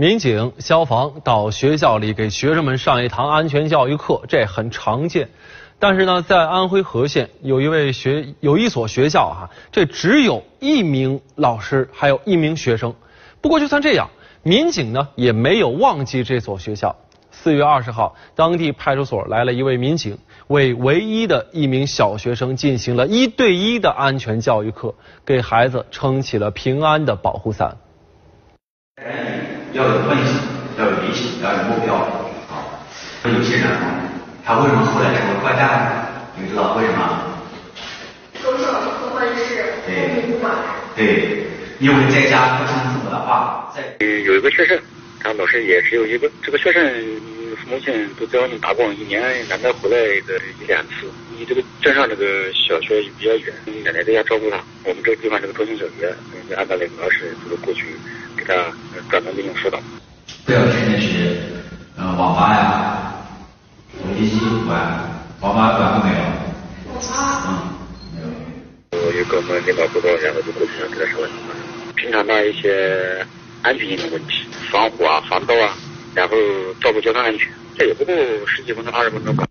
民警、消防到学校里给学生们上一堂安全教育课，这很常见。但是呢，在安徽和县有一位学有一所学校哈，这只有一名老师，还有一名学生。不过就算这样，民警呢也没有忘记这所学校。四月二十号，当地派出所来了一位民警，为唯一的一名小学生进行了一对一的安全教育课，给孩子撑起了平安的保护伞。要有梦想，要有理想，要有目标。啊，那有些人啊，他为什么后来成为坏蛋？你知道为什么？都是老师破坏事，父母不管。对，因为在家不听父母的话，在。有一个学生。他老师也只有一个，这个学生父母亲都在外面打工，一年难得回来个一两次。离这个镇上这个小学比较远，奶奶在家照顾他。我们这个地方这个中心小学，就安排了一个老师，这个过去给他专门进行辅导。不要天天去呃网吧呀、手机机玩，网吧玩过没有？网吧。嗯，没有。我有跟我们领导沟通，然后就过去跟他上课。平常的一些。安全性的问题，防火啊，防盗啊，然后照顾交通安全，这也不过十几分钟、二十分钟吧。